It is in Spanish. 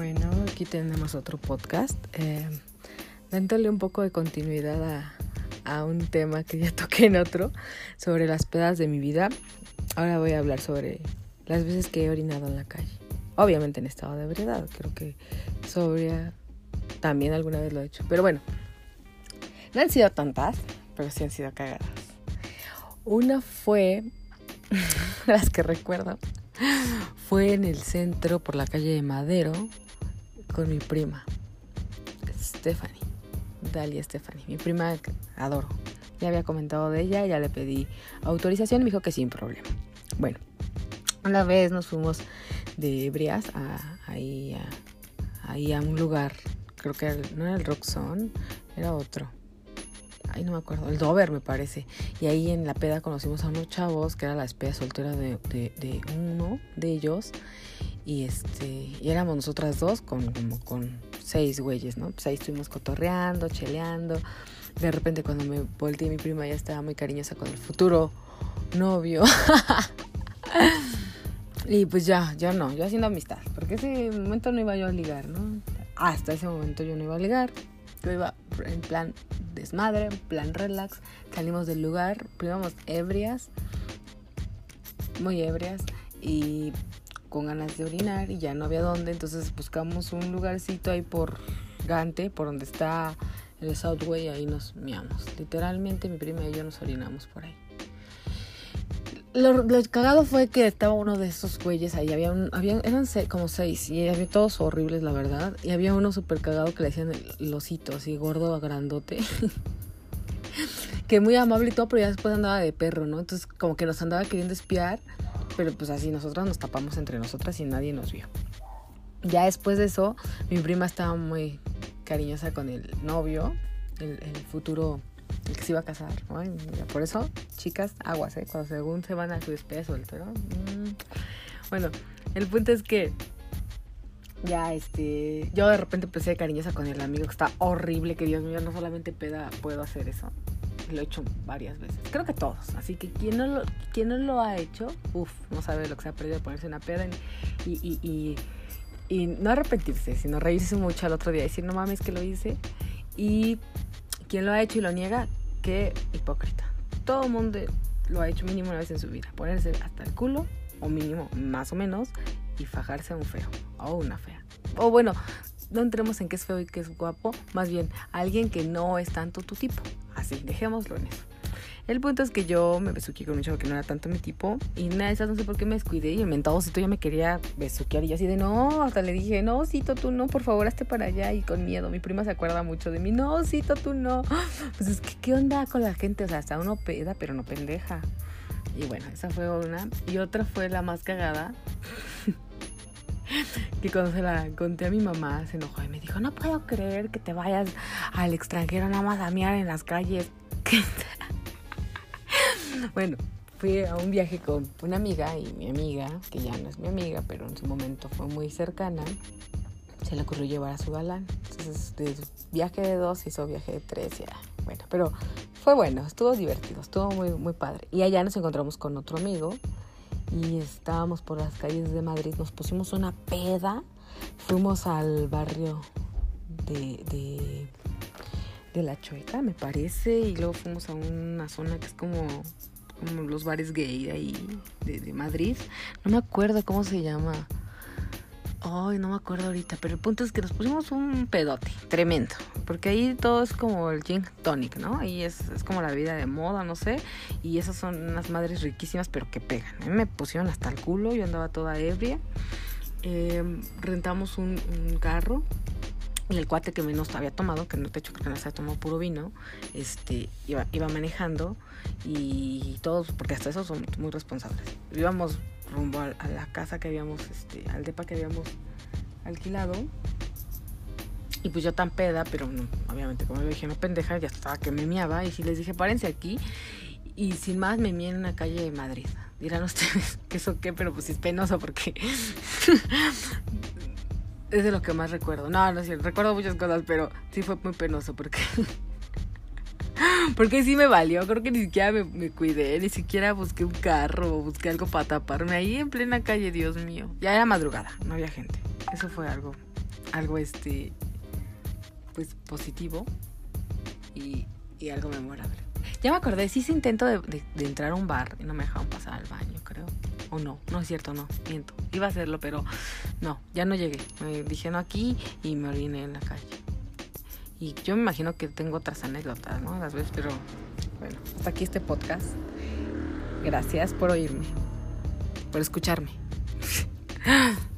Bueno, aquí tenemos otro podcast. Eh, dándole un poco de continuidad a, a, un tema que ya toqué en otro, sobre las pedas de mi vida. Ahora voy a hablar sobre las veces que he orinado en la calle. Obviamente en estado de ebriedad, creo que sobria también alguna vez lo he hecho. Pero bueno, no han sido tantas, pero sí han sido cagadas. Una fue, las que recuerdo, fue en el centro por la calle de Madero con mi prima, Stephanie, Dalia Stephanie, mi prima adoro. Ya había comentado de ella, ya le pedí autorización y me dijo que sin problema. Bueno, una vez nos fuimos de Brias a, ahí, a, un lugar, creo que no era el Roxon, era otro ay no me acuerdo, el Dover me parece. Y ahí en la peda conocimos a unos chavos que era la espera soltera de, uno de ellos. Y este, éramos nosotras dos con como con seis güeyes, ¿no? Pues ahí estuvimos cotorreando, cheleando. De repente cuando me volteé mi prima ya estaba muy cariñosa con el futuro novio. y pues ya, ya no, yo haciendo amistad. Porque ese momento no iba yo a ligar, ¿no? Hasta ese momento yo no iba a ligar. Yo iba en plan desmadre, en plan relax. Salimos del lugar, íbamos ebrias, muy ebrias y con ganas de orinar y ya no había dónde. Entonces buscamos un lugarcito ahí por Gante, por donde está el Southway, ahí nos miamos. Literalmente mi prima y yo nos orinamos por ahí. Lo, cagado fue que estaba uno de esos güeyes ahí. Había un, había, eran como seis y había todos horribles, la verdad. Y había uno súper cagado que le decían el, osito, así gordo, grandote. que muy amable y todo, pero ya después andaba de perro, ¿no? Entonces, como que nos andaba queriendo espiar. Pero pues así, nosotras nos tapamos entre nosotras y nadie nos vio. Ya después de eso, mi prima estaba muy cariñosa con el novio, el, futuro el que se iba a casar. por eso, chicas, aguas, ¿eh? Cuando según se van a su despedida soltero. Mm. Bueno, el punto es que ya este yo de repente empecé cariñosa con el amigo que está horrible que Dios mío no solamente peda puedo hacer eso lo he hecho varias veces creo que todos así que quien no lo quien no lo ha hecho uff no sabe lo que se ha perdido ponerse una peda y, y, y, y no arrepentirse sino reírse mucho al otro día decir no mames que lo hice y quien lo ha hecho y lo niega, qué hipócrita. Todo el mundo lo ha hecho mínimo una vez en su vida. Ponerse hasta el culo, o mínimo, más o menos, y fajarse a un feo o una fea. O bueno, no entremos en qué es feo y qué es guapo, más bien alguien que no es tanto tu tipo. Así, dejémoslo en eso. El punto es que yo me besuqué con un chavo que no era tanto mi tipo. Y nada de esas no sé por qué me descuidé. Y el mentadocito ya me quería besuquear. Y yo así de no, hasta le dije, no, Cito, tú no, por favor, hazte para allá. Y con miedo. Mi prima se acuerda mucho de mí. No, Cito, tú no. Pues es que, ¿qué onda con la gente? O sea, hasta uno peda, pero no pendeja. Y bueno, esa fue una. Y otra fue la más cagada. que cuando se la conté a mi mamá se enojó y me dijo, no puedo creer que te vayas al extranjero nada más a miar en las calles. bueno, fui a un viaje con una amiga y mi amiga, que ya no es mi amiga, pero en su momento fue muy cercana, se le ocurrió llevar a su galán. Entonces, de viaje de dos hizo viaje de tres, ya. Bueno, pero fue bueno, estuvo divertido, estuvo muy, muy padre. Y allá nos encontramos con otro amigo y estábamos por las calles de Madrid, nos pusimos una peda, fuimos al barrio de, de, La Chueca, me parece, y luego fuimos a una zona que es como los bares gay ahí de, Madrid. No me acuerdo cómo se llama. Ay, no me acuerdo ahorita, pero el punto es que nos pusimos un pedote tremendo, porque ahí todo es como el gin tonic, ¿no? Ahí es, como la vida de moda, no sé, y esas son unas madres riquísimas, pero que pegan. A mí me pusieron hasta el culo, yo andaba toda ebria. Em, rentamos un, carro y el cuate que menos había tomado, que no te hecho creo que no se había tomado puro vino, este, iba, iba manejando y todos, porque hasta eso son muy responsables. Íbamos rumbo a, la casa que habíamos, este, al depa que habíamos alquilado. Y pues yo tan peda, pero no, obviamente como yo dije, no pendeja, ya estaba que me miaba. Y si les dije, párense aquí. Y sin más me mié en una calle de Madrid. Dirán ustedes que eso qué, pero pues es penoso porque es de lo que más recuerdo. No, no sé, recuerdo muchas cosas, pero sí fue muy penoso porque Porque sí me valió, creo que ni siquiera me, cuidé, ni siquiera busqué un carro o busqué algo para taparme ahí en plena calle, Dios mío. Ya era madrugada, no había gente. Eso fue algo algo este, pues positivo y, y algo memorable. Ya me acordé, sí se intento de, de, entrar a un bar y no me dejaron pasar al baño, creo. O no, no es cierto, no, miento. Iba a hacerlo, pero no, ya no llegué. Me dije no aquí y me oriné en la calle. Y yo me imagino que tengo otras anécdotas, ¿no? Las veces, pero bueno, hasta aquí este podcast. Gracias por oírme, por escucharme.